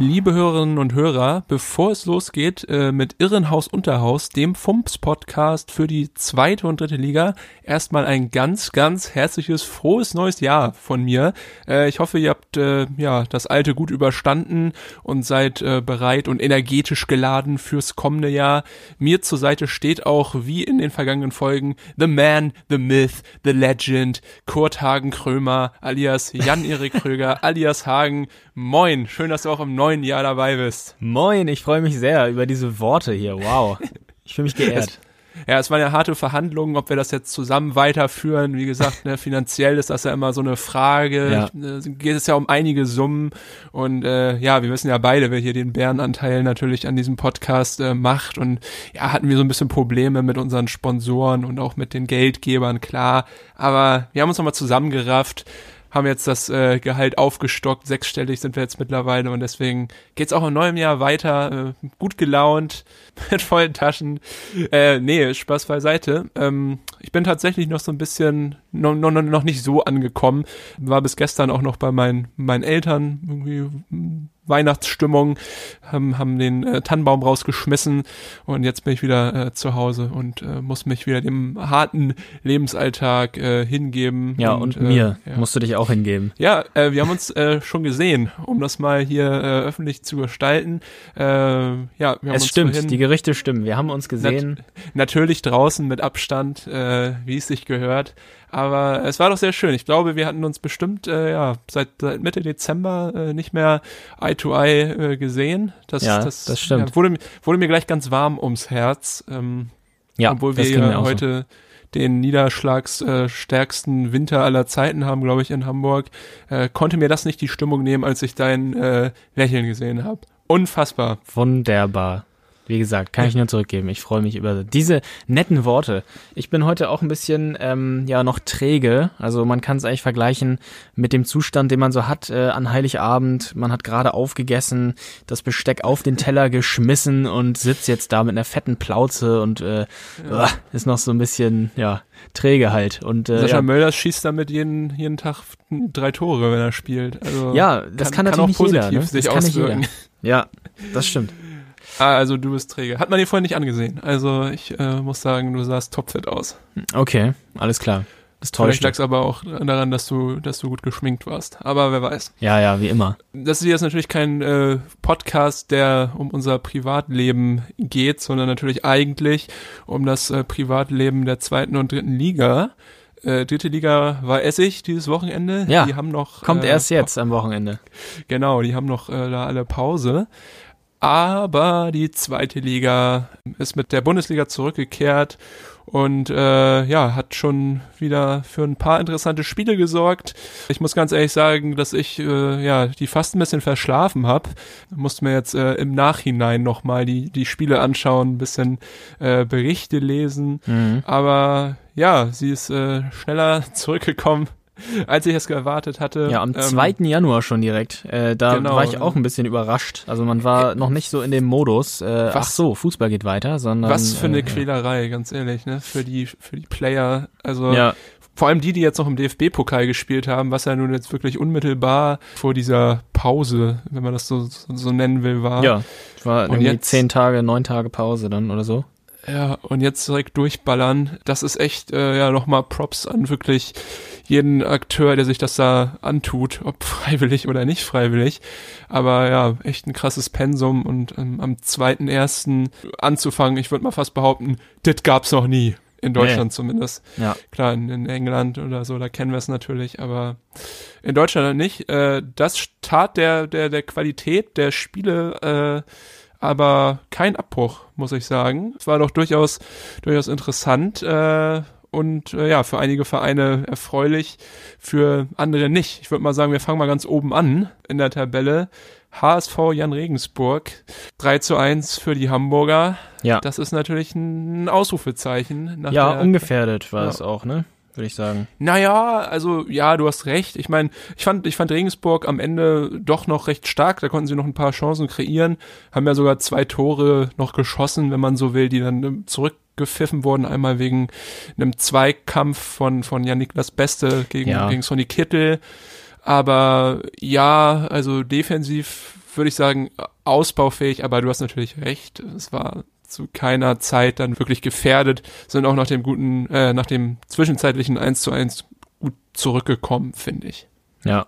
Liebe Hörerinnen und Hörer, bevor es losgeht äh, mit Irrenhaus Unterhaus, dem FUMPS-Podcast für die zweite und dritte Liga, erstmal ein ganz, ganz herzliches, frohes neues Jahr von mir. Äh, ich hoffe, ihr habt äh, ja das alte gut überstanden und seid äh, bereit und energetisch geladen fürs kommende Jahr. Mir zur Seite steht auch, wie in den vergangenen Folgen, The Man, The Myth, The Legend, Kurt Hagen Krömer, alias Jan-Erik Kröger, alias Hagen. Moin, schön, dass du auch im neuen Jahr dabei bist. Moin, ich freue mich sehr über diese Worte hier. Wow. Ich fühle mich geehrt. Ja, es waren ja harte Verhandlungen, ob wir das jetzt zusammen weiterführen. Wie gesagt, ne, finanziell ist das ja immer so eine Frage. Ja. Äh, geht es ja um einige Summen. Und äh, ja, wir wissen ja beide, wer hier den Bärenanteil natürlich an diesem Podcast äh, macht. Und ja, hatten wir so ein bisschen Probleme mit unseren Sponsoren und auch mit den Geldgebern, klar. Aber wir haben uns nochmal zusammengerafft haben jetzt das äh, Gehalt aufgestockt, sechsstellig sind wir jetzt mittlerweile und deswegen geht's auch im neuen Jahr weiter, äh, gut gelaunt, mit vollen Taschen. Äh, nee, Spaß beiseite. Ähm, ich bin tatsächlich noch so ein bisschen noch, noch, noch nicht so angekommen. War bis gestern auch noch bei meinen, meinen Eltern irgendwie hm, Weihnachtsstimmung, haben, haben den äh, Tannenbaum rausgeschmissen und jetzt bin ich wieder äh, zu Hause und äh, muss mich wieder dem harten Lebensalltag äh, hingeben. Ja, und, äh, mir ja. musst du dich auch hingeben. Ja, äh, wir haben uns äh, schon gesehen, um das mal hier öffentlich zu gestalten. Ja, wir haben Es uns stimmt, die Gerüchte stimmen. Wir haben uns gesehen. natürlich draußen mit Abstand, wie es sich gehört. Aber es war doch sehr schön. Ich glaube, wir hatten uns bestimmt äh, ja seit, seit Mitte Dezember äh, nicht mehr Eye to Eye äh, gesehen. Das, Ja, das stimmt. Ja, wurde, mir- wurde mir gleich ganz warm ums Herz. Ähm, ja, obwohl wir das ja auch so. heute den niederschlagsstärksten Winter aller Zeiten haben, glaube ich, in Hamburg, äh, konnte mir das nicht die Stimmung nehmen, als ich dein äh, Lächeln gesehen habe. Unfassbar. Wunderbar. Wie gesagt, kann ich nur zurückgeben. Ich freue mich über diese netten Worte. Ich bin heute auch ein bisschen ähm, ja noch träge. Also man kann es eigentlich vergleichen mit dem Zustand, den man so hat äh, an Heiligabend. Man hat gerade aufgegessen, das Besteck auf den Teller geschmissen und sitzt jetzt da mit einer fetten Plauze und äh, uah, ist noch so ein bisschen ja träge halt. Und äh, Sascha ja, Mölders schießt damit jeden, jeden Tag drei Tore, wenn er spielt. Also ja, das kann, natürlich auch nicht positiv jeder. Ne? sich das kann nicht auswirken. jeder. Ja, das stimmt. Ah, also du bist träge. Hat man dir vorhin nicht angesehen. Also ich äh, muss sagen, du sahst topfit aus. Okay, alles klar. Das Vielleicht täuscht. lag es aber auch daran, dass du, dass du gut geschminkt warst. Aber wer weiß. Ja, ja, wie immer. Das ist jetzt natürlich kein äh, Podcast, der um unser Privatleben geht, sondern natürlich eigentlich um das äh, Privatleben der zweiten und dritten Liga. Äh, dritte Liga war Essig dieses Wochenende. Ja, die haben noch Kommt äh, erst jetzt am Wochenende. Genau, die haben noch äh, da alle Pause. Aber die zweite Liga ist mit der Bundesliga zurückgekehrt und äh, ja, hat schon wieder für ein paar interessante Spiele gesorgt. Ich muss ganz ehrlich sagen, dass ich äh, ja die fast ein bisschen verschlafen habe. Musste mir jetzt äh, im Nachhinein nochmal die, die Spiele anschauen, ein bisschen äh, Berichte lesen. Mhm. Aber ja, sie ist äh, schneller zurückgekommen, als ich es erwartet hatte. Ja, am Ähm, 2. Januar schon direkt. Äh, da genau. war ich auch ein bisschen überrascht. Also man war noch nicht so in dem Modus, äh, ach so, Fußball geht weiter, sondern. Was für eine äh, Quälerei, ganz ehrlich, ne? Für die, für die Player. Also Ja, vor allem die, die jetzt noch im DFB-Pokal gespielt haben, was ja nun jetzt wirklich unmittelbar vor dieser Pause, wenn man das so, so, so nennen will, war. ja. War Und irgendwie jetzt- zehn Tage, neun Tage Pause dann oder so. Ja, und jetzt direkt durchballern. Das ist echt, äh, ja, nochmal Props an wirklich jeden Akteur, der sich das da antut, ob freiwillig oder nicht freiwillig. Aber ja, echt ein krasses Pensum und ähm, am 2.1. anzufangen, ich würde mal fast behaupten, das gab's noch nie. In Deutschland zumindest. Ja. Klar, in, in England oder so, da kennen wir es natürlich, aber in Deutschland nicht. Äh, das tat der, der, der Qualität der Spiele äh, aber kein Abbruch, muss ich sagen. Es war doch durchaus, durchaus interessant äh, und äh, ja, für einige Vereine erfreulich, für andere nicht. Ich würde mal sagen, wir fangen mal ganz oben an in der Tabelle. HSV Jan Regensburg 3 zu 1 für die Hamburger. Ja. Das ist natürlich ein Ausrufezeichen. Ja, ungefährdet war Ja. es auch, ne? Würde ich sagen. Naja, also ja, du hast recht. Ich meine, ich fand, ich fand Regensburg am Ende doch noch recht stark. Da konnten sie noch ein paar Chancen kreieren. Haben ja sogar zwei Tore noch geschossen, wenn man so will, die dann ähm, zurückgepfiffen wurden. Einmal wegen einem Zweikampf von, von Jan-Niklas Beste gegen, Ja. gegen Sonny Kittel. Aber ja, also defensiv würde ich sagen, ausbaufähig, aber du hast natürlich recht. Es war zu keiner Zeit dann wirklich gefährdet, sind auch nach dem guten, äh, nach dem zwischenzeitlichen 1 zu 1 gut zurückgekommen, finde ich. Ja.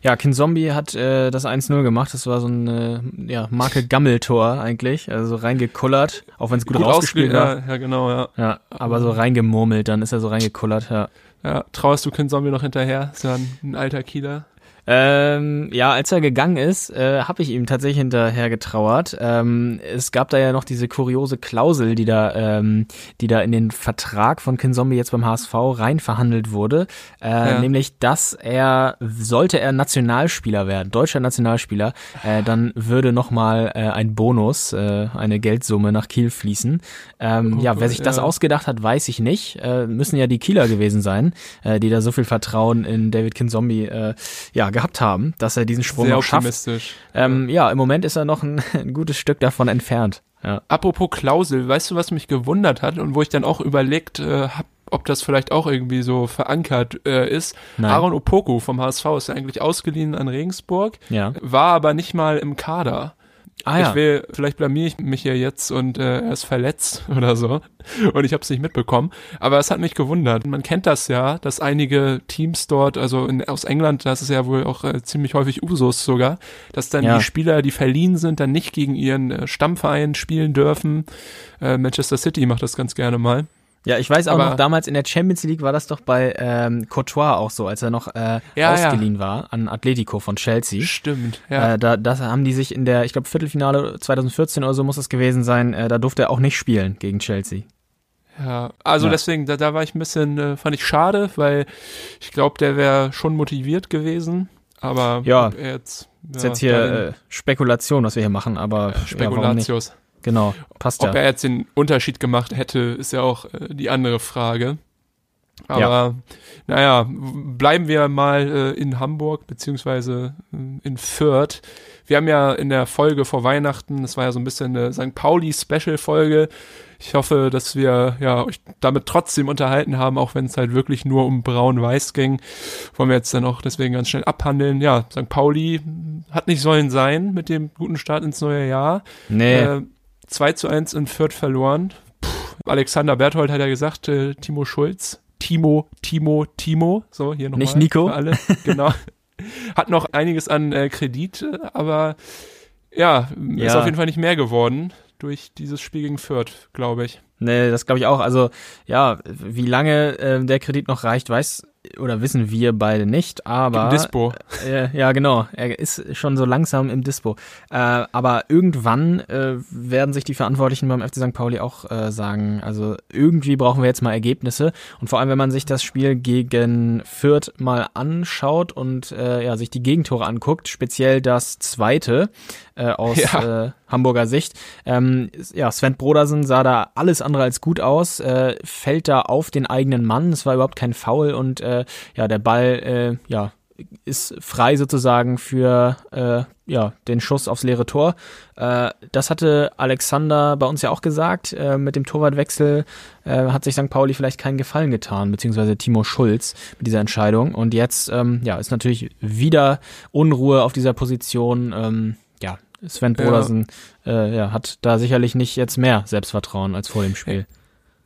Ja, Kin Zombie hat äh, das 1-0 gemacht. Das war so ein äh, ja, Marke Gammeltor eigentlich. Also reingekullert, auch wenn es gut, rausgespielt ausge- war. Ja, ja, genau, ja. Ja, aber so reingemurmelt, dann ist er so reingekullert, ja. ja. Traust du Ken Zombie noch hinterher? Ist ja ein, ein alter Kieler. Ähm, ja, als er gegangen ist, äh, habe ich ihm tatsächlich hinterher getrauert. Ähm, es gab da ja noch diese kuriose Klausel, die da, ähm, die da in den Vertrag von Kinzombie jetzt beim HSV rein verhandelt wurde, äh, Ja. nämlich, dass er sollte er Nationalspieler werden, deutscher Nationalspieler, äh, dann würde noch mal äh, ein Bonus, äh, eine Geldsumme nach Kiel fließen. Ähm, Oh ja, wer sich das ja. ausgedacht hat, weiß ich nicht. Äh, müssen ja die Kieler gewesen sein, äh, die da so viel Vertrauen in David Kinzombie äh, ja, gehabt haben, dass er diesen Sprung Sehr noch schafft. Ähm, ja, im Moment ist er noch ein, ein gutes Stück davon entfernt. Ja. Apropos Klausel, weißt du, was mich gewundert hat und wo ich dann auch überlegt äh, habe, ob das vielleicht auch irgendwie so verankert äh, ist. Nein. Aaron Opoku vom HSV ist ja eigentlich ausgeliehen an Regensburg, Ja. war aber nicht mal im Kader. Ah ja. Ich will, vielleicht blamier ich mich hier jetzt und äh, er ist verletzt oder so und ich habe es nicht mitbekommen. Aber es hat mich gewundert. Man kennt das ja, dass einige Teams dort, also in, aus England, das ist ja wohl auch äh, ziemlich häufig Usus sogar, dass dann Ja. die Spieler, die verliehen sind, dann nicht gegen ihren äh, Stammverein spielen dürfen. Äh, Manchester City macht das ganz gerne mal. Ja, ich weiß auch Aber- noch, damals in der Champions League war das doch bei ähm, Courtois auch so, als er noch äh, Ja, ausgeliehen war an Atletico von Chelsea. Stimmt, ja. Äh, da das haben die sich in der, ich glaube, Viertelfinale 2014 oder so muss es gewesen sein, äh, da durfte er auch nicht spielen gegen Chelsea. Ja, also Ja. deswegen, da, da war ich ein bisschen, äh, fand ich schade, weil ich glaube, der wäre schon motiviert gewesen. Aber Ja. jetzt, ist ja, jetzt hier äh, Spekulation, was wir hier machen, aber ja? Spekulatius. Genau, passt Ob ja. er jetzt den Unterschied gemacht hätte, ist ja auch äh, die andere Frage. Aber naja, w- bleiben wir mal äh, in Hamburg beziehungsweise äh, in Fürth. Wir haben ja in der Folge vor Weihnachten, das war ja so ein bisschen eine St. Pauli-Special-Folge. Ich hoffe, dass wir ja euch damit trotzdem unterhalten haben, auch wenn es halt wirklich nur um Braun-Weiß ging. Wollen wir jetzt dann auch deswegen ganz schnell abhandeln. Ja, St. Pauli hat nicht sollen sein mit dem guten Start ins neue Jahr. Nee, Äh, 2 zu 1 in Fürth verloren. Puh, Alexander Berthold hat ja gesagt, äh, Timo Schulz. Timo, Timo, Timo. So, hier nochmal. Nicht Nico. Für alle. Genau. hat noch einiges an äh, Kredit, aber ja, ist Ja. auf jeden Fall nicht mehr geworden durch dieses Spiel gegen Fürth, glaube ich. Nee, das glaube ich auch. Also, ja, wie lange äh, der Kredit noch reicht, weiß oder wissen wir beide nicht, aber Im Dispo. Äh, ja, genau. Er ist schon so langsam im Dispo. Äh, aber irgendwann äh, werden sich die Verantwortlichen beim FC St. Pauli auch äh, sagen, also irgendwie brauchen wir jetzt mal Ergebnisse. Und vor allem, wenn man sich das Spiel gegen Fürth mal anschaut und äh, ja, sich die Gegentore anguckt, speziell das zweite äh, aus Ja. äh, Hamburger Sicht. Ähm, ja, Sven Brodersen sah da alles andere als gut aus, äh, fällt da auf den eigenen Mann. Es war überhaupt kein Foul und äh, ja, der Ball, äh, ja, ist frei sozusagen für äh, ja, den Schuss aufs leere Tor. Äh, das hatte Alexander bei uns ja auch gesagt. Äh, mit dem Torwartwechsel äh, hat sich St. Pauli vielleicht keinen Gefallen getan, beziehungsweise Timo Schulz mit dieser Entscheidung. Und jetzt ähm, ja, ist natürlich wieder Unruhe auf dieser Position. Ähm, ja, Sven Ja. Brodersen äh, ja, hat da sicherlich nicht jetzt mehr Selbstvertrauen als vor dem Spiel.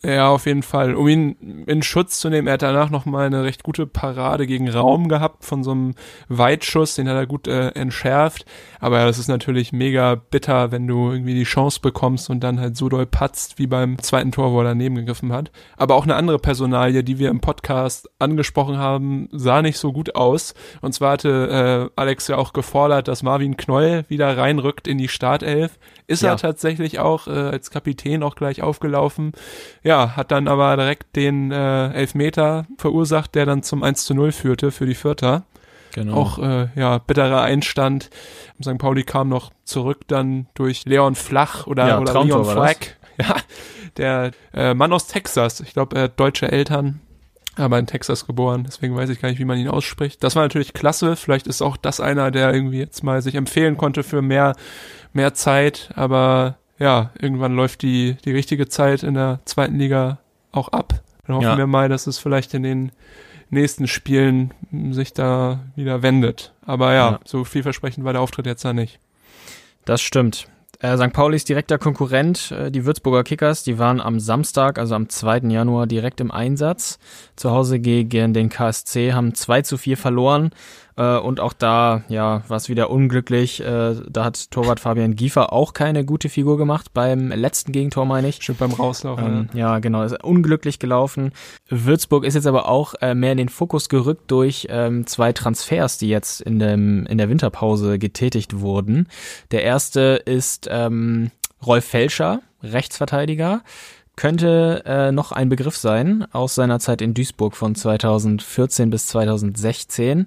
Ja, auf jeden Fall. Um ihn in Schutz zu nehmen, er hat danach nochmal eine recht gute Parade gegen Raum gehabt von so einem Weitschuss, den hat er gut äh, entschärft. Aber ja, das ist natürlich mega bitter, wenn du irgendwie die Chance bekommst und dann halt so doll patzt, wie beim zweiten Tor, wo er daneben gegriffen hat. Aber auch eine andere Personalie, die wir im Podcast angesprochen haben, sah nicht so gut aus. Und zwar hatte äh, Alex ja auch gefordert, dass Marvin Knoll wieder reinrückt in die Startelf. Ist Ja. er tatsächlich auch äh, als Kapitän auch gleich aufgelaufen. Ja, hat dann aber direkt den äh, Elfmeter verursacht, der dann zum 1 zu 0 führte für die Vierter. Genau. Auch äh, ja bitterer Einstand. St. Pauli kam noch zurück dann durch Leon Flach oder, Ja, oder Traumtor Leon. Flack. Ja, der äh, Mann aus Texas. Ich glaube, er hat deutsche Eltern, aber in Texas geboren. Deswegen weiß ich gar nicht, wie man ihn ausspricht. Das war natürlich klasse. Vielleicht ist auch das einer, der irgendwie jetzt mal sich empfehlen konnte für mehr, mehr Zeit. Aber ja, irgendwann läuft die, die richtige Zeit in der zweiten Liga auch ab. Dann hoffen Ja. wir mal, dass es vielleicht in den nächsten Spielen sich da wieder wendet. Aber ja, Ja. so vielversprechend war der Auftritt jetzt da nicht. Das stimmt. Äh, St. Paulis direkter Konkurrent, äh, die Würzburger Kickers, die waren am Samstag, also am 2. Januar, direkt im Einsatz. Zu Hause gegen den KSC, haben 2 zu 4 verloren. Äh, und auch da, ja, war es wieder unglücklich. Äh, da hat Torwart Fabian Giefer auch keine gute Figur gemacht, beim letzten Gegentor, meine ich. Stimmt beim Rauslaufen. Ähm, ja, genau, ist unglücklich gelaufen. Würzburg ist jetzt aber auch äh, mehr in den Fokus gerückt durch ähm, zwei Transfers, die jetzt in, dem, in der Winterpause getätigt wurden. Der erste ist ähm, Rolf Felscher, Rechtsverteidiger. Könnte äh, noch ein Begriff sein aus seiner Zeit in Duisburg von 2014 bis 2016.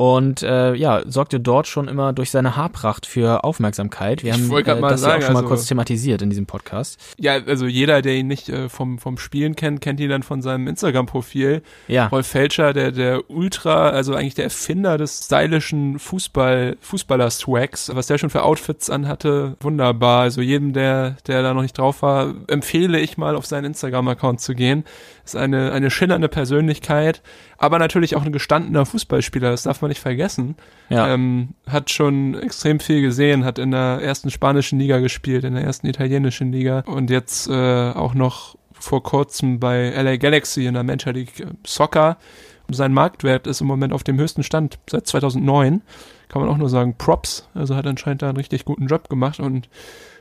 Und äh, ja, sorgte dort schon immer durch seine Haarpracht für Aufmerksamkeit. Wir haben äh, das ja auch sagen, schon mal also- kurz thematisiert in diesem Podcast. Ja, also jeder, der ihn nicht äh, vom, vom Spielen kennt, kennt ihn dann von seinem Instagram-Profil. Ja. Rolf Felscher, der, der Ultra, also eigentlich der Erfinder des stylischen Fußball, Fußballer-Swags, was der schon für Outfits anhatte, wunderbar. Also jedem, der, der da noch nicht drauf war, empfehle ich mal auf seinen Instagram-Account zu gehen. Ist eine, eine schillernde Persönlichkeit, aber natürlich auch ein gestandener Fußballspieler, das darf man nicht vergessen. Ja. Ähm, hat schon extrem viel gesehen, hat in der ersten spanischen Liga gespielt, in der ersten italienischen Liga und jetzt äh, auch noch vor kurzem bei LA Galaxy in der Major League Soccer. Sein Marktwert ist im Moment auf dem höchsten Stand seit 2009. Kann man auch nur sagen, Props. Also hat anscheinend da einen richtig guten Job gemacht und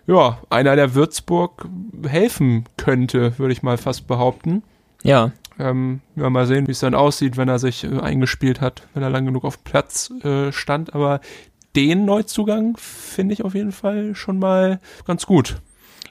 ja, einer, der Würzburg helfen könnte, würde ich mal fast behaupten. Ja, Ähm, ja, mal sehen, wie es dann aussieht, wenn er sich äh, eingespielt hat, wenn er lang genug auf Platz äh, stand. Aber den Neuzugang finde ich auf jeden Fall schon mal ganz gut.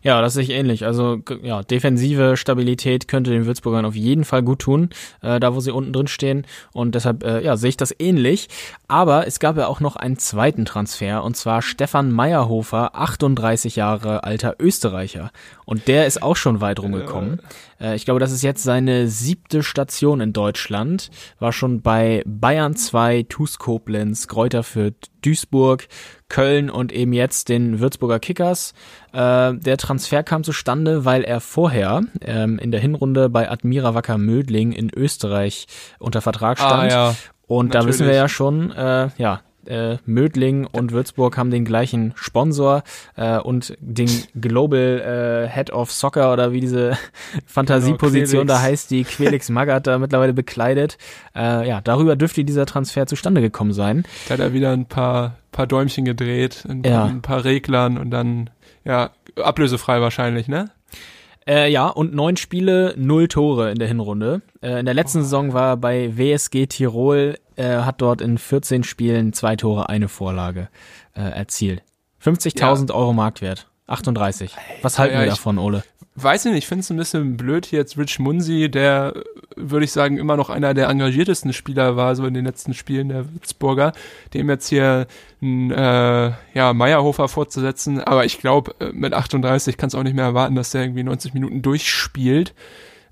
Ja, das sehe ich ähnlich. Also ja, defensive Stabilität könnte den Würzburgern auf jeden Fall gut tun, äh, da wo sie unten drin stehen. Und deshalb äh, ja, sehe ich das ähnlich. Aber es gab ja auch noch einen zweiten Transfer und zwar Stefan Meyerhofer, 38 Jahre alter Österreicher. Und der ist auch schon weit rumgekommen. Äh, ich glaube, das ist jetzt seine siebte Station in Deutschland. War schon bei Bayern 2, TuS Koblenz, Kräuter Fürth, Duisburg, Köln und eben jetzt den Würzburger Kickers. Äh, der Transfer kam zustande, weil er vorher ähm, in der Hinrunde bei Admira Wacker Mödling in Österreich unter Vertrag stand. Ah, ja. Und da wissen wir natürlich. ja schon, äh, ja, äh, Mödling und Würzburg haben den gleichen Sponsor äh, und den Global äh, Head of Soccer oder wie diese Fantasieposition Quelix. da heißt, die Quelix Magath da mittlerweile bekleidet. Äh, ja, darüber dürfte dieser Transfer zustande gekommen sein. Da hat er wieder ein paar, paar Däumchen gedreht, ein, Ja. ein paar Reglern und dann, ja, ablösefrei wahrscheinlich, ne? Äh, ja, und neun Spiele, null Tore in der Hinrunde. Äh, in der letzten Saison war er bei WSG Tirol, äh, hat dort in 14 Spielen zwei Tore, eine Vorlage äh, erzielt. 50.000 Euro Marktwert. 38. Was halten ja, wir ich- davon, Ole? Weiß ich nicht, ich finde es ein bisschen blöd hier jetzt Rich Munsi, der, äh, würde ich sagen, immer noch einer der engagiertesten Spieler war, so in den letzten Spielen der Würzburger, dem jetzt hier ein, äh, ja, Meierhofer vorzusetzen, aber ich glaube, mit 38 kannst du auch nicht mehr erwarten, dass der irgendwie 90 Minuten durchspielt.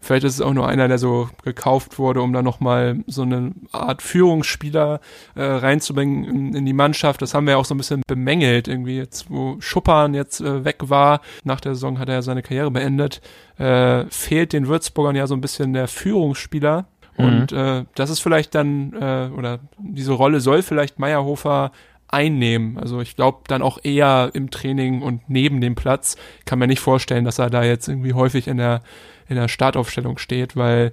Vielleicht ist es auch nur einer, der so gekauft wurde, um da nochmal so eine Art Führungsspieler äh, reinzubringen in, in die Mannschaft. Das haben wir ja auch so ein bisschen bemängelt, irgendwie jetzt, wo Schuppan jetzt äh, weg war. Nach der Saison hat er ja seine Karriere beendet. Äh, fehlt den Würzburgern ja so ein bisschen der Führungsspieler. Und äh, das ist vielleicht dann, äh, oder diese Rolle soll vielleicht Meyerhofer einnehmen. Also ich glaube dann auch eher im Training und neben dem Platz. Ich kann mir nicht vorstellen, dass er da jetzt irgendwie häufig in der in der Startaufstellung steht, weil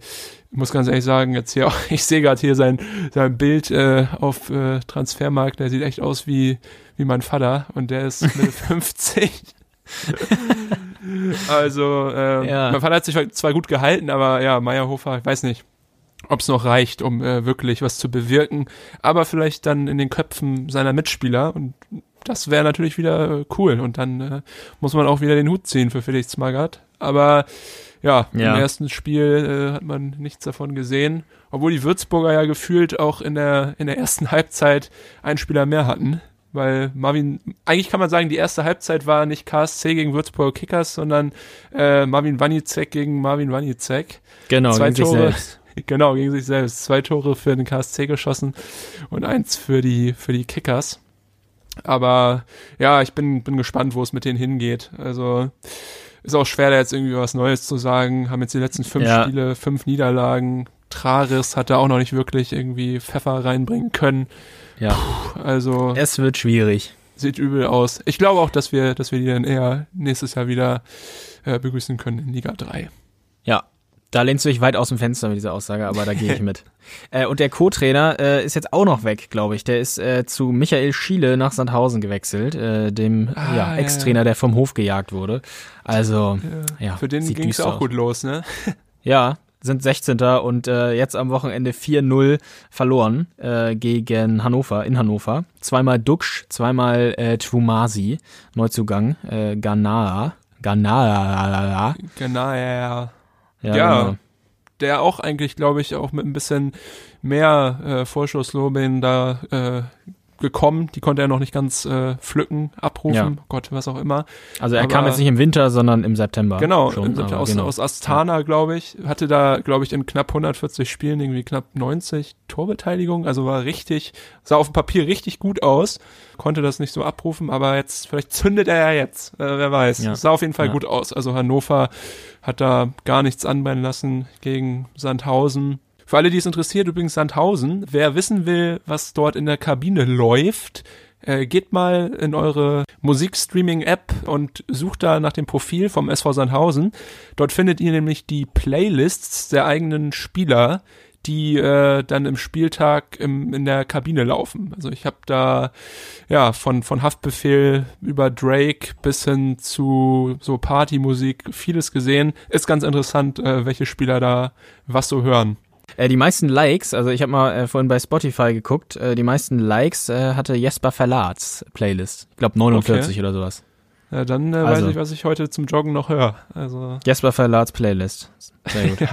ich muss ganz ehrlich sagen, jetzt hier auch, ich sehe gerade hier sein, sein Bild äh, auf äh, Transfermarkt, der sieht echt aus wie, wie mein Vater und der ist Mitte 50. also äh, Ja. mein Vater hat sich zwar gut gehalten, aber ja, Meyerhofer, ich weiß nicht, ob es noch reicht, um äh, wirklich was zu bewirken, aber vielleicht dann in den Köpfen seiner Mitspieler und das wäre natürlich wieder äh, cool und dann äh, muss man auch wieder den Hut ziehen für Felix Magath. Aber ja, Ja. im ersten Spiel äh, hat man nichts davon gesehen, obwohl die Würzburger ja gefühlt auch in der in der ersten Halbzeit einen Spieler mehr hatten, weil Marvin eigentlich kann man sagen, die erste Halbzeit war nicht KSC gegen Würzburger Kickers, sondern äh, Marvin Wanicek gegen Marvin Wanicek. Genau, Zwei Tore. selbst. Genau, gegen sich selbst. Zwei Tore für den KSC geschossen und eins für die, für die Kickers. Aber ja, ich bin, bin gespannt, wo es mit denen hingeht. Also ist auch schwer, da jetzt irgendwie was Neues zu sagen. Haben jetzt die letzten fünf Ja. Spiele, fünf Niederlagen. Traris hat da auch noch nicht wirklich irgendwie Pfeffer reinbringen können. Ja, Also es wird schwierig. sieht übel aus. Ich glaube auch, dass wir, dass wir die dann eher nächstes Jahr wieder äh, begrüßen können in Liga 3. Ja, da lehnst du dich weit aus dem Fenster mit dieser Aussage, aber da gehe ich mit. äh, und der Co-Trainer äh, ist jetzt auch noch weg, glaube ich. Der ist äh, zu Michael Schiele nach Sandhausen gewechselt, äh, dem Ah, ja, ja, Ex-Trainer, der vom Hof gejagt wurde. Also, ja, Für den ging es auch aus. gut los, ne? Ja, sind 16. und äh, jetzt am Wochenende 4-0 verloren äh, gegen Hannover, in Hannover. Zweimal Duxch, zweimal äh, Twumasi, Neuzugang, äh, Ganaa. Ganaa. Genau, ja, ja. Genau. der auch eigentlich, glaube ich, auch mit ein bisschen mehr äh, Vorschusslorbeeren da äh, gekommen. Die konnte er noch nicht ganz äh, pflücken, abrufen, Ja. Gott, was auch immer. Also er Aber- kam jetzt nicht im Winter, sondern im September. Genau, schon, im September aus, genau. aus Astana, glaube ich. Hatte da, glaube ich, in knapp 140 Spielen irgendwie knapp 90 Torbeteiligung. Also war richtig, sah auf dem Papier richtig gut aus. Konnte das nicht so abrufen, aber jetzt, vielleicht zündet er ja jetzt. Äh, wer weiß. Ja. Sah auf jeden Fall Ja. gut aus. Also Hannover hat da gar nichts anbrennen lassen gegen Sandhausen. Für alle, die es interessiert, übrigens Sandhausen. Wer wissen will, was dort in der Kabine läuft, äh, geht mal in eure Musikstreaming-App und sucht da nach dem Profil vom SV Sandhausen. Dort findet ihr nämlich die Playlists der eigenen Spieler, die äh, dann im Spieltag im, in der Kabine laufen. Also ich habe da ja von von Haftbefehl über Drake bis hin zu so Partymusik vieles gesehen. Ist ganz interessant, äh, welche Spieler da was so hören. Äh, die meisten Likes, also ich habe mal äh, vorhin bei Spotify geguckt, äh, die meisten Likes äh, hatte Jesper Verlats Playlist. Ich glaube 49 oder sowas. Ja, dann äh, Also. weiß ich, was ich heute zum Joggen noch höre. Also Jesper Verlats Playlist. Sehr gut.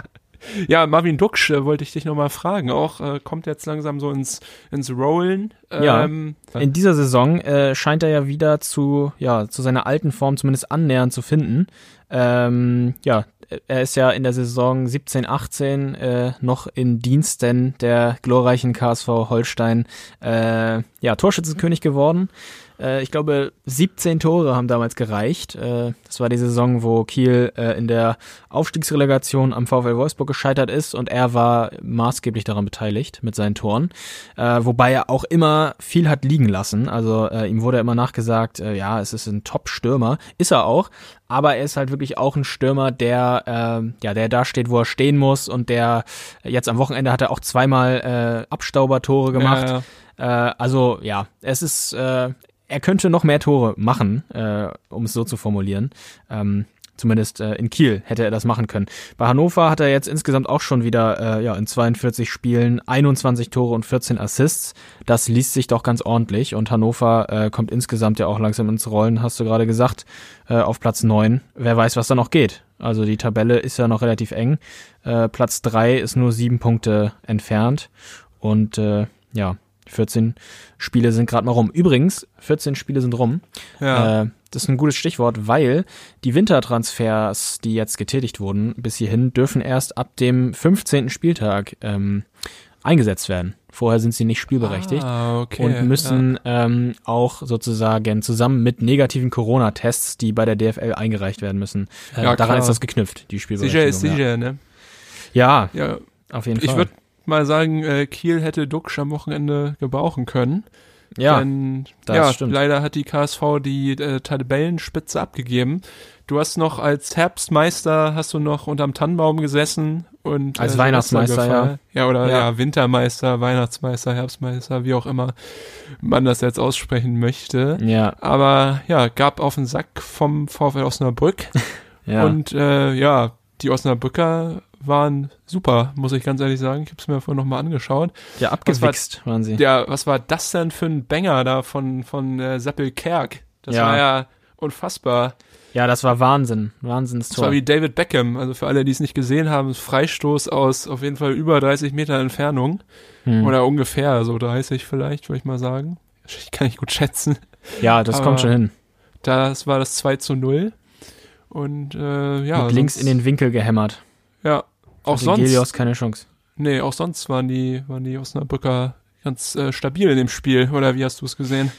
Ja, Marvin Duksch äh, wollte ich dich nochmal fragen. Auch äh, kommt jetzt langsam so ins, ins Rollen. Ja. Ähm, In dieser Saison äh, scheint er ja wieder zu, ja, zu seiner alten Form zumindest annähernd zu finden. Ähm, ja, er ist ja in der Saison 17, 18 äh, noch in Diensten der glorreichen KSV Holstein äh, ja, Torschützenkönig geworden. Äh, ich glaube, 17 Tore haben damals gereicht. Äh, das war die Saison, wo Kiel äh, in der Aufstiegsrelegation am VfL Wolfsburg gescheitert ist und er war maßgeblich daran beteiligt mit seinen Toren. Äh, wobei er auch immer viel hat liegen lassen. Also äh, ihm wurde immer nachgesagt, äh, ja, es ist ein Top-Stürmer. Ist er auch. Aber er ist halt wirklich auch ein Stürmer, der, äh, ja, der da steht, wo er stehen muss und der jetzt am Wochenende hat er auch zweimal äh, Abstaubertore gemacht. Ja, Äh, also ja, es ist, äh, er könnte noch mehr Tore machen, äh, um es so zu formulieren. Ähm, zumindest äh, in Kiel hätte er das machen können. Bei Hannover hat er jetzt insgesamt auch schon wieder äh, ja, in 42 Spielen 21 Tore und 14 Assists. Das liest sich doch ganz ordentlich und Hannover äh, kommt insgesamt ja auch langsam ins Rollen, hast du gerade gesagt, äh, auf Platz 9. Wer weiß, was da noch geht. Also die Tabelle ist ja noch relativ eng. Äh, Platz 3 ist nur sieben Punkte entfernt und äh, ja, 14 Spiele sind gerade mal rum. Übrigens, 14 Spiele sind rum. ja. Äh, das ist ein gutes Stichwort, weil die Wintertransfers, die jetzt getätigt wurden bis hierhin, dürfen erst ab dem 15. Spieltag ähm, eingesetzt werden. Vorher sind sie nicht spielberechtigt Ah, okay. und müssen ähm, auch sozusagen zusammen mit negativen Corona-Tests, die bei der DFL eingereicht werden müssen. Äh, Ja, daran klar. ist das geknüpft, die Ja. Spielberechtigung. Sicher ist sicher, ne? Ja, ja Ja, auf jeden ich Fall. würde mal sagen, äh, Kiel hätte Duxch am Wochenende gebrauchen können. ja, Denn, das ja, stimmt. leider hat die KSV die äh, Tabellenspitze abgegeben. Du hast noch als Herbstmeister hast du noch unterm Tannenbaum gesessen und Als äh, Weihnachtsmeister, Silvestergefeier. ja. oder Ja. ja. Wintermeister, Weihnachtsmeister, Herbstmeister, wie auch immer man das jetzt aussprechen möchte. ja, Aber ja, gab auf den Sack vom VfL Osnabrück ja. und äh, ja, die Osnabrücker waren super, muss ich ganz ehrlich sagen. Ich habe es mir vorhin nochmal angeschaut. ja, abgewichst waren sie. Ja, was war das denn für ein Banger da von, von äh, Seppel Kerk? Das Ja. war ja unfassbar. Ja, das war Wahnsinn. Wahnsinnstor. Das war wie David Beckham. Also für alle, die es nicht gesehen haben, Freistoß aus auf jeden Fall über 30 Meter Entfernung. Hm. Oder ungefähr so 30 vielleicht, würde ich mal sagen. Ich kann nicht gut schätzen. Ja, das Aber kommt schon hin. Das war das 2 zu 0. Und äh, ja. Mit links in den Winkel gehämmert. Ja. Auch sonst. Gelios keine Chance. Nee, auch sonst waren die, waren die Osnabrücker ganz äh, stabil in dem Spiel. Oder wie hast du es gesehen?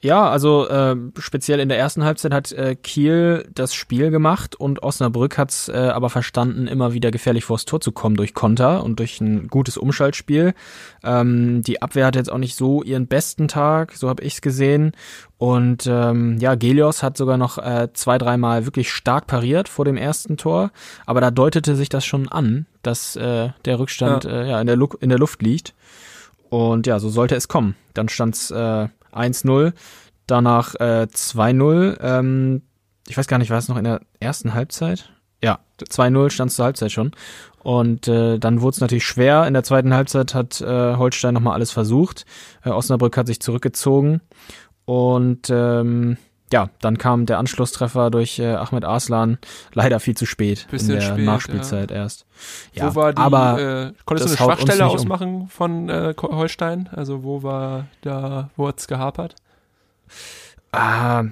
Ja, also äh, speziell in der ersten Halbzeit hat äh, Kiel das Spiel gemacht und Osnabrück hat's äh, aber verstanden, immer wieder gefährlich vors Tor zu kommen durch Konter und durch ein gutes Umschaltspiel. Ähm, die Abwehr hat jetzt auch nicht so ihren besten Tag, so habe ich's gesehen. Und ähm, ja, Gelios hat sogar noch äh, zwei, dreimal wirklich stark pariert vor dem ersten Tor, aber da deutete sich das schon an, dass äh, der Rückstand ja. Äh, ja in, der in der Luft liegt. Und ja, so sollte es kommen. Dann stand's äh, 1-0, danach äh, 2-0. Ähm, ich weiß gar nicht, war es noch in der ersten Halbzeit? Ja, 2-0 stand zur Halbzeit schon. Und äh, dann wurde es natürlich schwer. In der zweiten Halbzeit hat äh, Holstein nochmal alles versucht. Äh, Osnabrück hat sich zurückgezogen. Und ähm, ja, dann kam der Anschlusstreffer durch äh, Ahmed Arslan leider viel zu spät Bisschen in der spät, Nachspielzeit ja. erst. Ja, wo war die, aber äh, konntest du eine Schwachstelle ausmachen um. von äh, Holstein? Also wo war da, wo hat's gehapert? Ah,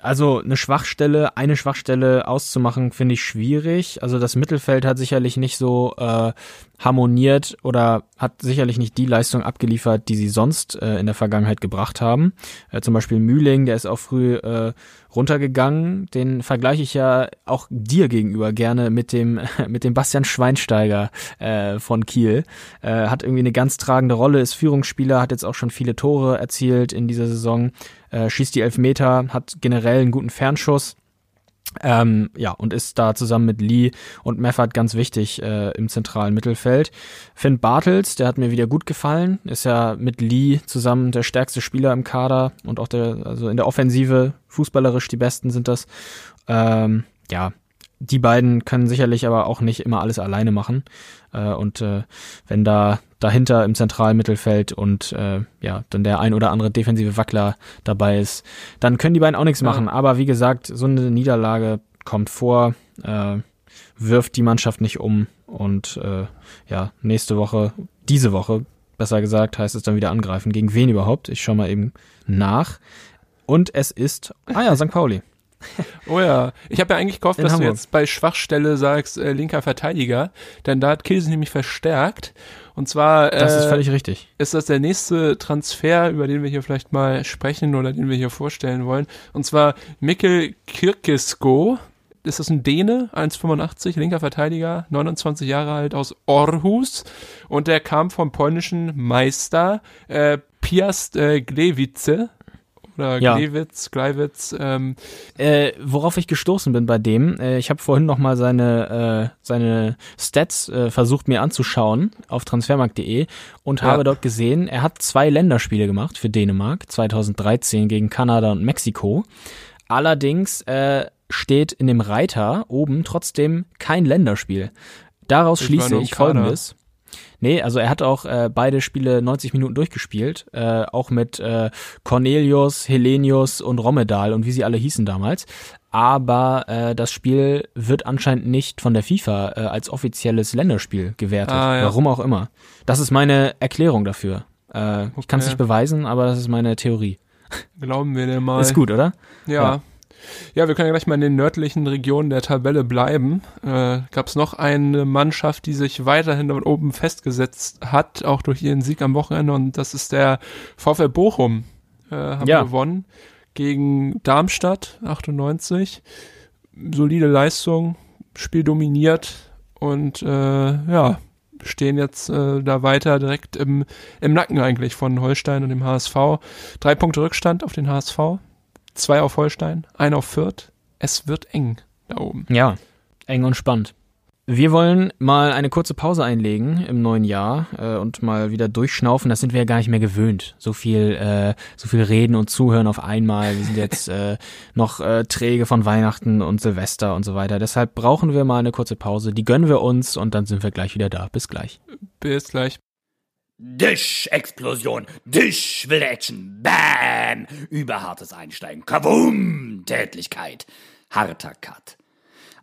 also eine Schwachstelle, eine Schwachstelle auszumachen, finde ich schwierig. Also das Mittelfeld hat sicherlich nicht so äh, harmoniert oder hat sicherlich nicht die Leistung abgeliefert, die sie sonst äh, in der Vergangenheit gebracht haben. Äh, zum Beispiel Mühling, der ist auch früh äh, runtergegangen. Den vergleiche ich ja auch dir gegenüber gerne mit dem mit dem Bastian Schweinsteiger äh, von Kiel. Äh, hat irgendwie eine ganz tragende Rolle, ist Führungsspieler, hat jetzt auch schon viele Tore erzielt in dieser Saison. Äh, schießt die Elfmeter, hat generell einen guten Fernschuss ähm, ja, und ist da zusammen mit Lee und Meffert ganz wichtig äh, im zentralen Mittelfeld. Finn Bartels, der hat mir wieder gut gefallen, ist ja mit Lee zusammen der stärkste Spieler im Kader und auch der, also in der Offensive, fußballerisch die Besten sind das. Ähm, ja, die beiden können sicherlich aber auch nicht immer alles alleine machen. Äh, und äh, wenn da dahinter im zentralen Mittelfeld und äh, ja, dann der ein oder andere defensive Wackler dabei ist, dann können die beiden auch nichts machen. Ja. Aber wie gesagt, so eine Niederlage kommt vor, äh, wirft die Mannschaft nicht um und äh, ja, nächste Woche, diese Woche, besser gesagt, heißt es dann wieder angreifen. Gegen wen überhaupt? Ich schaue mal eben nach. Und es ist, ah ja, St. Pauli. Oh ja, ich habe ja eigentlich gehofft, In dass Hamburg. du jetzt bei Schwachstelle sagst, äh, linker Verteidiger, denn da hat Kiel nämlich verstärkt. Und zwar das ist äh, völlig richtig. Ist das der nächste Transfer, über den wir hier vielleicht mal sprechen oder den wir hier vorstellen wollen? Und zwar Mikkel Kirkesko. Ist das ein Däne, 1,85, linker Verteidiger, 29 Jahre alt aus Orhus. Und der kam vom polnischen Meister äh, Piast äh, Glewice oder ja. Glewitz, Gleiwitz. Ähm. Äh, worauf ich gestoßen bin bei dem, äh, ich habe vorhin noch mal seine, äh, seine Stats äh, versucht mir anzuschauen auf transfermarkt.de und ja. habe dort gesehen, er hat zwei Länderspiele gemacht für Dänemark, 2013 gegen Kanada und Mexiko. Allerdings äh, steht in dem Reiter oben trotzdem kein Länderspiel. Daraus ich schließe ich folgendes. Nee, also er hat auch äh, beide Spiele 90 Minuten durchgespielt, äh, auch mit äh, Cornelius, Helenius und Romedal und wie sie alle hießen damals. Aber äh, das Spiel wird anscheinend nicht von der FIFA äh, als offizielles Länderspiel gewertet. Ah, ja. Warum auch immer. Das ist meine Erklärung dafür. Äh, okay. Ich kann es nicht beweisen, aber das ist meine Theorie. Glauben wir dir mal. Ist gut, oder? ja. ja. Ja, wir können ja gleich mal in den nördlichen Regionen der Tabelle bleiben. Äh, Gab es noch eine Mannschaft, die sich weiterhin dort oben festgesetzt hat, auch durch ihren Sieg am Wochenende, und das ist der VfL Bochum. Äh, haben ja. gewonnen gegen Darmstadt 98. Solide Leistung, Spiel dominiert und äh, ja, stehen jetzt äh, da weiter direkt im, im Nacken eigentlich von Holstein und dem HSV. Drei Punkte Rückstand auf den HSV zwei auf Holstein, ein auf Fürth. Es wird eng da oben. Ja, eng und spannend. Wir wollen mal eine kurze Pause einlegen im neuen Jahr äh, und mal wieder durchschnaufen. Das sind wir ja gar nicht mehr gewöhnt. So viel, äh, so viel reden und zuhören auf einmal. Wir sind jetzt äh, noch äh, träge von Weihnachten und Silvester und so weiter. Deshalb brauchen wir mal eine kurze Pause. Die gönnen wir uns und dann sind wir gleich wieder da. Bis gleich. Bis gleich. Disch-Explosion, Disch wilde Action, Bam, überhartes Einsteigen, Kavum, Tätlichkeit, harter Cut.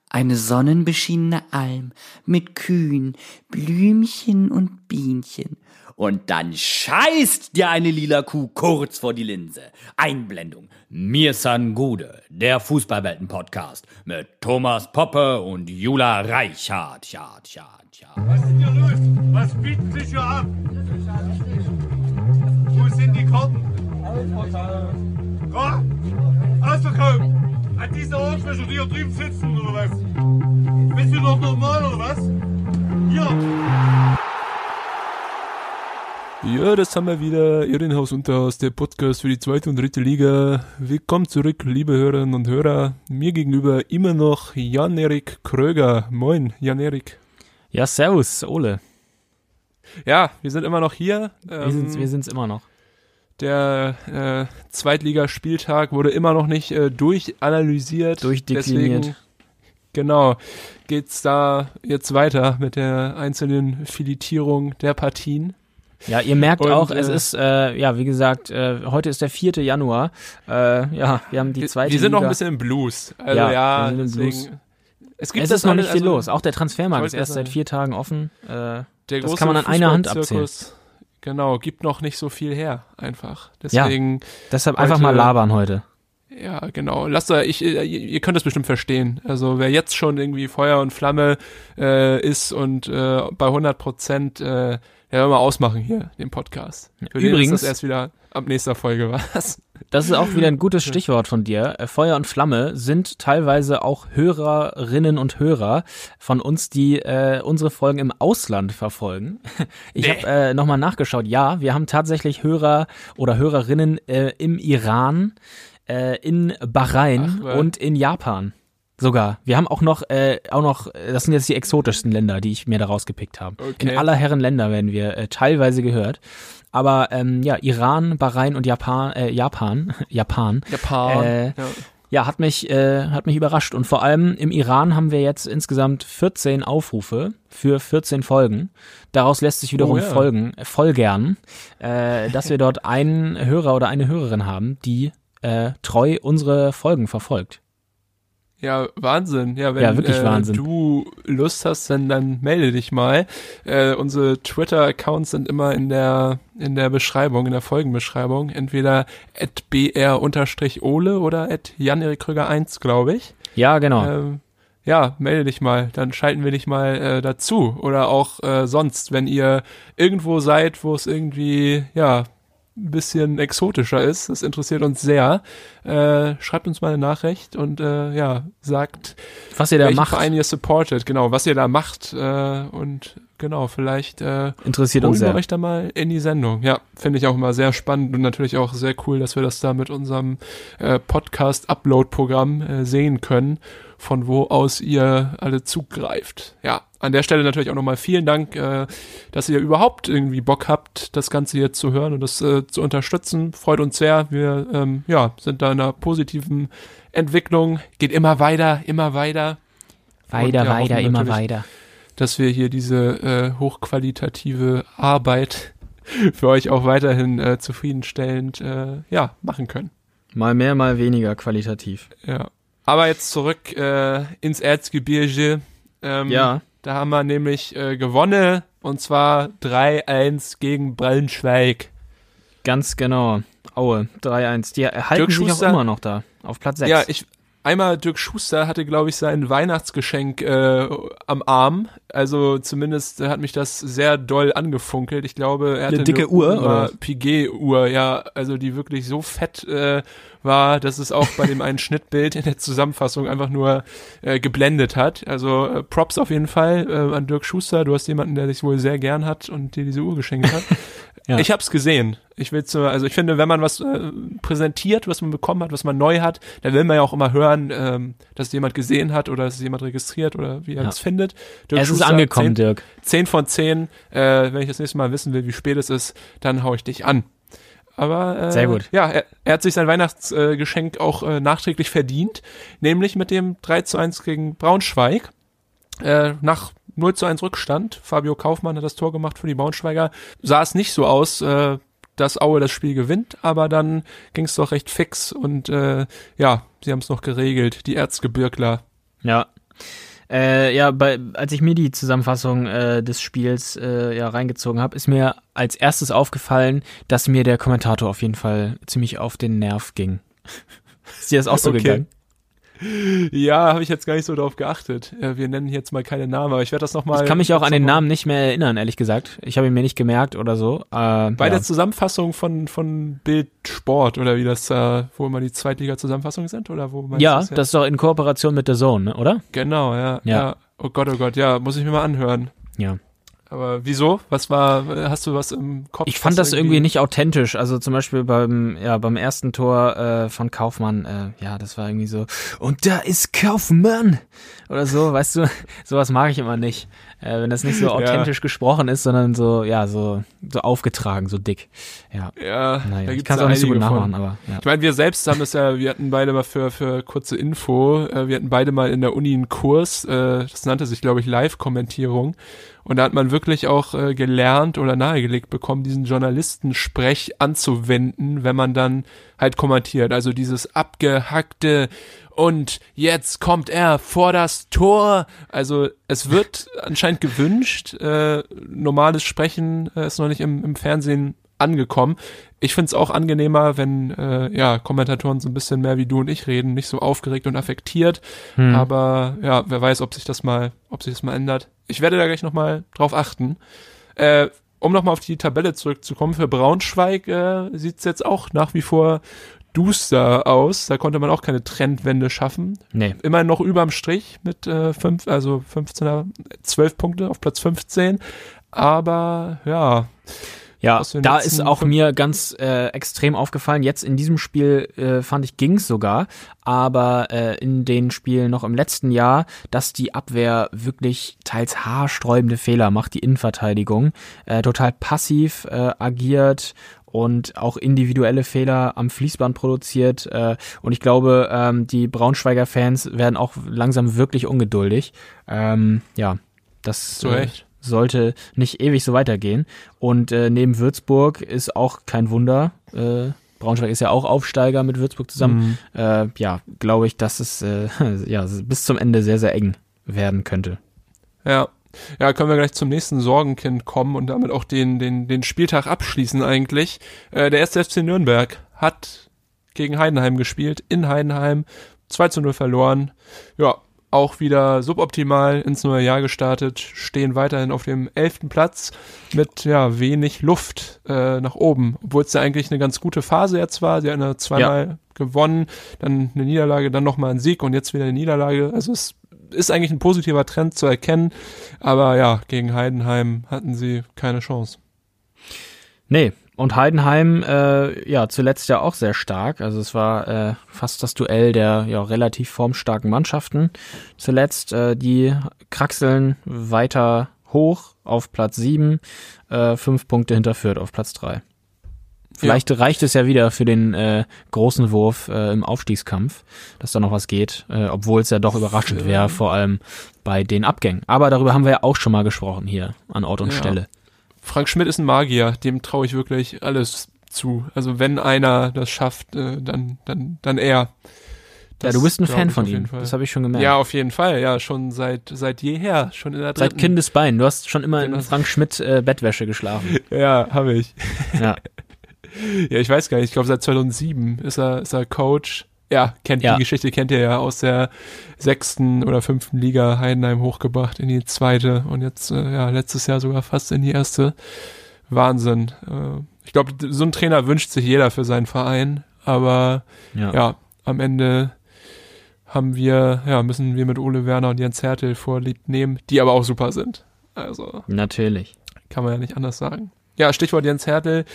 Eine sonnenbeschienene Alm mit Kühen, Blümchen und Bienchen. Und dann scheißt dir eine lila Kuh kurz vor die Linse. Einblendung. Mir san Gude, der Fußballwelten-Podcast mit Thomas Poppe und Jula Reichardt. Chart, chart, chart. Was ist hier los? Was bieten sich hier ab? Wo sind die Karten? Ausverkauft! An diese Arschlöcher, die hier drüben sitzen, oder was? Bist du noch normal, oder was? Hier! Ja, das haben wir wieder. Irrenhaus Unterhaus, der Podcast für die zweite und dritte Liga. Willkommen zurück, liebe Hörerinnen und Hörer. Mir gegenüber immer noch Jan-Erik Kröger. Moin, Jan-Erik. Ja, servus, Ole. Ja, wir sind immer noch hier. Wir sind's, wir sind's immer noch. Der äh, Zweitligaspieltag wurde immer noch nicht äh, durchanalysiert. Durchdekliniert. Deswegen, genau, geht's da jetzt weiter mit der einzelnen Filetierung der Partien. Ja, ihr merkt Und, auch, es äh, ist, äh, ja, wie gesagt, äh, heute ist der 4. Januar. Äh, ja, wir haben die Wir- zweite Wir sind noch Liga. ein bisschen im Blues. Also Ja, ja, wir sind im deswegen, Blues. Es, gibt es das ist noch nicht viel also los. Auch der Transfermarkt ist erst seit vier Tagen offen. Äh, Der das große kann man an einer Hand abzählen. Genau, gibt noch nicht so viel her, einfach. Deswegen, Deshalb Heute- einfach mal labern heute. ja, genau. Lasst euch, ich, ihr, ihr könnt das bestimmt verstehen. Also wer jetzt schon irgendwie Feuer und Flamme äh, ist und äh, bei 100 Prozent, äh, ja, wir mal ausmachen hier den Podcast. Für den Übrigens- ist das erst wieder ab nächster Folge was. Das ist auch wieder ein gutes Stichwort von dir. Äh, Feuer und Flamme sind teilweise auch Hörerinnen und Hörer von uns, die äh, unsere Folgen im Ausland verfolgen. Ich Nee. habe äh, nochmal nachgeschaut. Ja, wir haben tatsächlich Hörer oder Hörerinnen äh, im Iran, äh, in Bahrain Ach, und in Japan. Sogar. Wir haben auch noch, äh, auch noch, äh, das sind jetzt die exotischsten Länder, die ich mir da rausgepickt habe. Okay. In aller Herren Länder werden wir äh, teilweise gehört. Aber ähm, ja, Iran, Bahrain und Japan, äh, Japan, Japan, Japan. Äh, ja. ja, hat mich, äh, hat mich überrascht. Und vor allem im Iran haben wir jetzt insgesamt 14 Aufrufe für 14 Folgen. Daraus lässt sich wiederum Oh, ja. folgen, folgern, äh, dass wir dort einen Hörer oder eine Hörerin haben, die äh, treu unsere Folgen verfolgt. Ja, Wahnsinn. Ja, wenn Ja, wirklich äh, Wahnsinn. du Lust hast, dann, dann melde dich mal. Äh, unsere Twitter-Accounts sind immer in der in der Beschreibung, in der Folgenbeschreibung. Entweder at br-ole oder at janerikkröger1, glaube ich. Ja, genau. Ähm, ja, melde dich mal, dann schalten wir dich mal äh, dazu. Oder auch äh, sonst, wenn ihr irgendwo seid, wo es irgendwie, ja, ein bisschen exotischer ist, das interessiert uns sehr, äh, schreibt uns mal eine Nachricht und äh, ja, sagt, Was ihr da macht, Verein ihr supportet, genau, was ihr da macht äh, und genau, vielleicht äh, interessiert uns sehr. euch da mal in die Sendung. Ja, finde ich auch immer sehr spannend und natürlich auch sehr cool, dass wir das da mit unserem äh, Podcast-Upload-Programm äh, sehen können, von wo aus ihr alle zugreift. Ja, an der Stelle natürlich auch nochmal vielen Dank, äh, dass ihr überhaupt irgendwie Bock habt, das Ganze hier zu hören und das äh, zu unterstützen. Freut uns sehr. Wir ähm, ja, sind da in einer positiven Entwicklung. Geht immer weiter, immer weiter. Und Weiter, ja, weiter, immer weiter. dass wir hier diese äh, hochqualitative Arbeit für euch auch weiterhin äh, zufriedenstellend äh, ja, machen können. Mal mehr, mal weniger qualitativ. Ja. Aber jetzt zurück äh, ins Erzgebirge. Ähm, Ja. Da haben wir nämlich äh, gewonnen und zwar 3-1 gegen Braunschweig. Ganz genau. Aue, 3-1. Die erhalten Dirk sich Schuster- auch immer noch da. Auf Platz 6. Ja, ich einmal Dirk Schuster hatte, glaube ich, sein Weihnachtsgeschenk äh, am Arm. Also zumindest hat mich das sehr doll angefunkelt. Ich glaube, er hatte Eine dicke Uhr, oder? Piguet-Uhr, ja, also die wirklich so fett äh, war, dass es auch bei dem einen Schnittbild in der Zusammenfassung einfach nur äh, geblendet hat. Also äh, Props auf jeden Fall äh, an Dirk Schuster. Du hast jemanden, der dich wohl sehr gern hat und dir diese Uhr geschenkt hat. Ja. Ich hab's gesehen. Ich will's nur, also ich finde, wenn man was äh, präsentiert, was man bekommen hat, was man neu hat, dann will man ja auch immer hören, ähm, dass es jemand gesehen hat oder dass es jemand registriert oder wie er Ja. es findet. Dirk es ist Schuster, angekommen, 10, Dirk. 10 von 10. Äh, wenn ich das nächste Mal wissen will, wie spät es ist, dann hau ich dich an. Aber äh, Sehr gut. ja, er, er hat sich sein Weihnachtsgeschenk Geschenk auch äh, nachträglich verdient, nämlich mit dem 3 zu 1 gegen Braunschweig. äh, nach 0 zu 1 Rückstand. Fabio Kaufmann hat das Tor gemacht für die Braunschweiger. Sah es nicht so aus, äh, dass Aue das Spiel gewinnt, aber dann ging es doch recht fix und äh, ja, sie haben es noch geregelt, die Erzgebirgler. Ja. Äh, ja, bei, als ich mir die Zusammenfassung äh, des Spiels äh, ja reingezogen habe, ist mir als erstes aufgefallen, dass mir der Kommentator auf jeden Fall ziemlich auf den Nerv ging. ist dir das auch so Okay. gegangen? Ja, habe ich jetzt gar nicht so drauf geachtet. Wir nennen jetzt mal keine Namen, aber ich werde das nochmal. Ich kann mich auch an den Namen nicht mehr erinnern, ehrlich gesagt. Ich habe ihn mir nicht gemerkt oder so. Äh, Bei ja. der Zusammenfassung von, von Bild Sport oder wie das, äh, wo immer die Zweitliga-Zusammenfassungen sind oder wo ja, jetzt? das ist doch in Kooperation mit der Zone, ne, oder? Genau, ja, Ja. ja. Oh Gott, oh Gott, ja, muss ich mir mal anhören. Ja. Aber wieso? Was war, hast du was im Kopf? Ich fand das irgendwie nicht authentisch. Also zum Beispiel beim, ja, beim ersten Tor äh, von Kaufmann, äh, ja, das war irgendwie so, und da ist Kaufmann! Oder so, weißt du, sowas mag ich immer nicht. Äh, wenn das nicht so Ja. authentisch gesprochen ist, sondern so, ja, so, so aufgetragen, so dick. Ja. Ja, Naja, da ich kann es ja auch nicht so gut einige von. nachmachen, aber ja. Ich meine, wir selbst haben das ja, wir hatten beide mal für, für kurze Info, äh, wir hatten beide mal in der Uni einen Kurs, äh, das nannte sich, glaube ich, Live-Kommentierung. Und da hat man wirklich auch äh, gelernt oder nahegelegt bekommen, diesen Journalistensprech anzuwenden, wenn man dann halt kommentiert. Also dieses abgehackte und jetzt kommt er vor das Tor. Also es wird anscheinend gewünscht. Äh, normales Sprechen äh, ist noch nicht im, im Fernsehen angekommen. Ich finde es auch angenehmer, wenn äh, ja Kommentatoren so ein bisschen mehr wie du und ich reden, nicht so aufgeregt und affektiert. Hm. Aber ja, wer weiß, ob sich das mal, ob sich das mal ändert. Ich werde da gleich noch mal drauf achten. Äh, um noch mal auf die Tabelle zurückzukommen, für Braunschweig äh, sieht es jetzt auch nach wie vor duster aus. Da konnte man auch keine Trendwende schaffen. Nee. Immerhin noch überm Strich mit äh, fünf, also 15er, 12 Punkte auf Platz 15. Aber ja, Ja, da ist auch mir ganz äh, extrem aufgefallen. Jetzt in diesem Spiel äh, fand ich ging's sogar, aber äh, in den Spielen noch im letzten Jahr, dass die Abwehr wirklich teils haarsträubende Fehler macht, die Innenverteidigung, äh, total passiv äh, agiert und auch individuelle Fehler am Fließband produziert. Äh, und ich glaube, ähm, die Braunschweiger Fans werden auch langsam wirklich ungeduldig. Ähm, ja, das Zu Recht. Sollte nicht ewig so weitergehen. Und äh, neben Würzburg ist auch kein Wunder. Äh, Braunschweig ist ja auch Aufsteiger mit Würzburg zusammen. Mhm. Äh, ja, glaube ich, dass es äh, ja, bis zum Ende sehr, sehr eng werden könnte. Ja. Ja, können wir gleich zum nächsten Sorgenkind kommen und damit auch den, den, den Spieltag abschließen eigentlich. Äh, der erste FC Nürnberg hat gegen Heidenheim gespielt, in Heidenheim, 2 zu 0 verloren. Ja, auch wieder suboptimal ins neue Jahr gestartet, stehen weiterhin auf dem elften Platz mit ja wenig Luft äh, nach oben, obwohl es ja eigentlich eine ganz gute Phase jetzt war. Sie hatten ja zweimal gewonnen, dann eine Niederlage, dann nochmal ein Sieg und jetzt wieder eine Niederlage. Also es ist eigentlich ein positiver Trend zu erkennen, aber ja, gegen Heidenheim hatten sie keine Chance. Nee, und Heidenheim, äh, ja, zuletzt ja auch sehr stark. Also es war äh, fast das Duell der ja relativ formstarken Mannschaften. Zuletzt, äh, die kraxeln weiter hoch auf Platz 7, äh, fünf Punkte hinter Fürth auf Platz 3. Vielleicht reicht es ja wieder für den äh, großen Wurf äh, im Aufstiegskampf, dass da noch was geht, äh, obwohl es ja doch überraschend wäre, vor allem bei den Abgängen. Aber darüber haben wir ja auch schon mal gesprochen hier an Ort und Ja. Stelle. Frank Schmidt ist ein Magier, dem traue ich wirklich alles zu. Also wenn einer das schafft, äh, dann, dann, dann er. Ja, Das du bist ein Fan von ihm. Fall. Das habe ich schon gemerkt. Ja, auf jeden Fall. Ja, schon seit seit jeher, schon in der Seit dritten. Kindesbein. Du hast schon immer in Genau. Frank Schmidt äh, Bettwäsche geschlafen. Ja, habe ich. Ja. Ja, ich weiß gar nicht. Ich glaube seit 2007 ist er ist er Coach. Ja, kennt Ja. die Geschichte kennt ihr ja aus der sechsten oder fünften Liga Heidenheim hochgebracht in die zweite und jetzt äh, ja letztes Jahr sogar fast in die erste. Wahnsinn. Äh, ich glaube, so ein Trainer wünscht sich jeder für seinen Verein, aber Ja. ja, am Ende haben wir, ja, müssen wir mit Ole Werner und Jens Hertel vorlieb nehmen, die aber auch super sind. Also Natürlich. kann man ja nicht anders sagen. Ja, Stichwort Jens Hertel.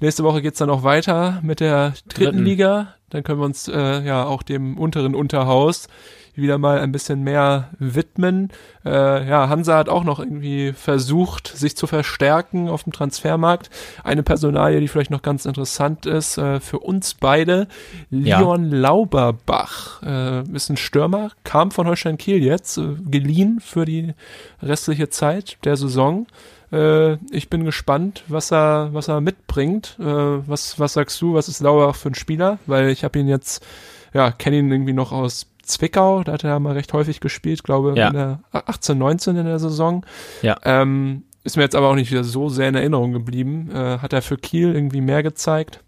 Nächste Woche geht's dann noch weiter mit der dritten Dritten. Liga. Dann können wir uns äh, ja auch dem unteren Unterhaus wieder mal ein bisschen mehr widmen. Äh, ja, Hansa hat auch noch irgendwie versucht, sich zu verstärken auf dem Transfermarkt. Eine Personalie, die vielleicht noch ganz interessant ist äh, für uns beide, Leon ja. Lauberbach äh, ist ein Stürmer, kam von Holstein Kiel jetzt, äh, geliehen für die restliche Zeit der Saison. Äh, ich bin gespannt, was er, was er mitbringt. Äh, was, was sagst du, was ist Lauerbach für ein Spieler? Weil ich habe ihn jetzt, ja, kenne ihn irgendwie noch aus Zwickau, da hat er mal recht häufig gespielt, glaube ja. in der 18, 19 in der Saison. Ja. Ähm, ist mir jetzt aber auch nicht wieder so sehr in Erinnerung geblieben. Äh, hat er für Kiel irgendwie mehr gezeigt?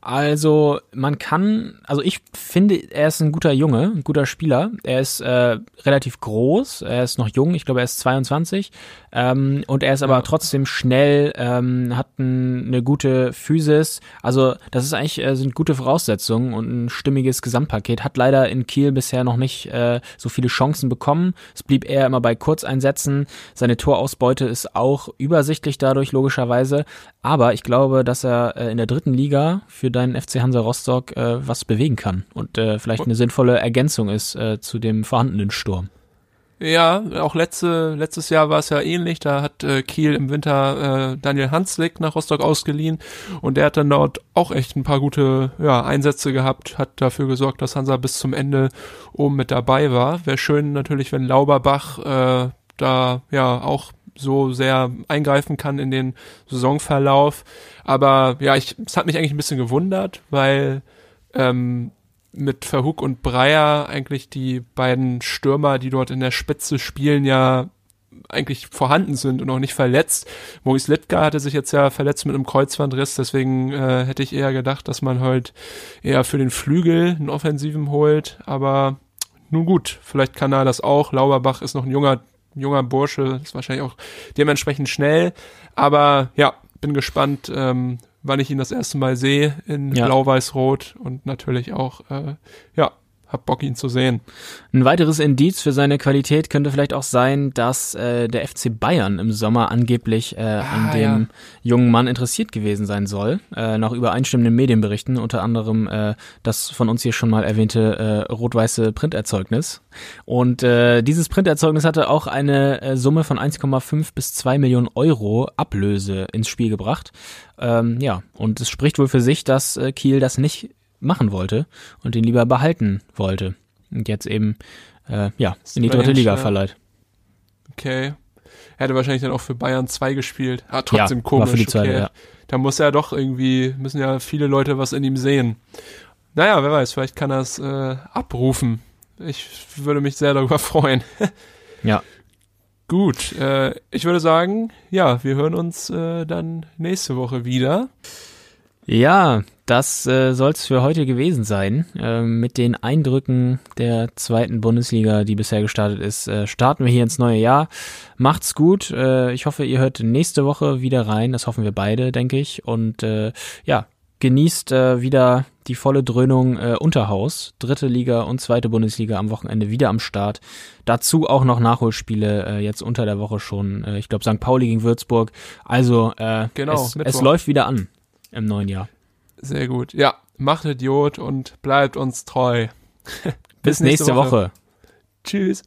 Also man kann, also ich finde, er ist ein guter Junge, ein guter Spieler. Er ist äh, relativ groß, er ist noch jung, ich glaube, er ist 22 ähm, und er ist aber trotzdem schnell, ähm, hat ein, eine gute Physis. Also das ist eigentlich äh, sind gute Voraussetzungen und ein stimmiges Gesamtpaket. Hat leider in Kiel bisher noch nicht äh, so viele Chancen bekommen. Es blieb eher immer bei Kurzeinsätzen. Seine Torausbeute ist auch übersichtlich dadurch logischerweise. Aber ich glaube, dass er äh, in der dritten Liga für deinen FC Hansa Rostock äh, was bewegen kann und äh, vielleicht eine sinnvolle Ergänzung ist äh, zu dem vorhandenen Sturm. Ja, auch letzte, letztes Jahr war es ja ähnlich. Da hat äh, Kiel im Winter äh, Daniel Hanslick nach Rostock ausgeliehen und der hat dann dort auch echt ein paar gute ja, Einsätze gehabt, hat dafür gesorgt, dass Hansa bis zum Ende oben mit dabei war. Wäre schön natürlich, wenn Lauberbach äh, da ja auch so sehr eingreifen kann in den Saisonverlauf. Aber ja, ich, es hat mich eigentlich ein bisschen gewundert, weil ähm, mit Verhoek und Breyer eigentlich die beiden Stürmer, die dort in der Spitze spielen, ja eigentlich vorhanden sind und auch nicht verletzt. Maurice Littger hatte sich jetzt ja verletzt mit einem Kreuzbandriss, deswegen äh, hätte ich eher gedacht, dass man halt eher für den Flügel einen Offensiven holt, aber nun gut, vielleicht kann er das auch. Lauberbach ist noch ein junger junger Bursche, ist wahrscheinlich auch dementsprechend schnell. Aber ja, bin gespannt, ähm, wann ich ihn das erste Mal sehe in ja. Blau-Weiß-Rot und natürlich auch, äh, ja, hab Bock, ihn zu sehen. Ein weiteres Indiz für seine Qualität könnte vielleicht auch sein, dass äh, der FC Bayern im Sommer angeblich äh, ah, an dem ja. jungen Mann interessiert gewesen sein soll. Äh, nach übereinstimmenden Medienberichten, unter anderem äh, das von uns hier schon mal erwähnte äh, rot-weiße Printerzeugnis. Und äh, dieses Printerzeugnis hatte auch eine äh, Summe von 1,5 bis 2 Millionen Euro Ablöse ins Spiel gebracht. Ähm, ja, und es spricht wohl für sich, dass äh, Kiel das nicht machen wollte und ihn lieber behalten wollte. Und jetzt eben, äh, ja, in die dritte Liga verleiht. Okay. Er hätte wahrscheinlich dann auch für Bayern 2 gespielt. Ah, trotzdem ja, komisch. War für die zweite, okay. ja. Da muss er doch irgendwie, müssen ja viele Leute was in ihm sehen. Naja, wer weiß, vielleicht kann er es äh, abrufen. Ich würde mich sehr darüber freuen. ja. Gut, äh, ich würde sagen, ja, wir hören uns äh, dann nächste Woche wieder. Ja, das äh, soll es für heute gewesen sein. Äh, mit den Eindrücken der zweiten Bundesliga, die bisher gestartet ist, äh, starten wir hier ins neue Jahr. Macht's gut. Äh, ich hoffe, ihr hört nächste Woche wieder rein. Das hoffen wir beide, denke ich. Und äh, ja, genießt äh, wieder die volle Dröhnung äh, Unterhaus. Dritte Liga und zweite Bundesliga am Wochenende wieder am Start. Dazu auch noch Nachholspiele äh, jetzt unter der Woche schon. Äh, ich glaube St. Pauli gegen Würzburg. Also äh, genau, es, es läuft wieder an im neuen Jahr. Sehr gut. Ja, macht Idiot und bleibt uns treu. Bis, Bis nächste, nächste Woche. Woche. Tschüss.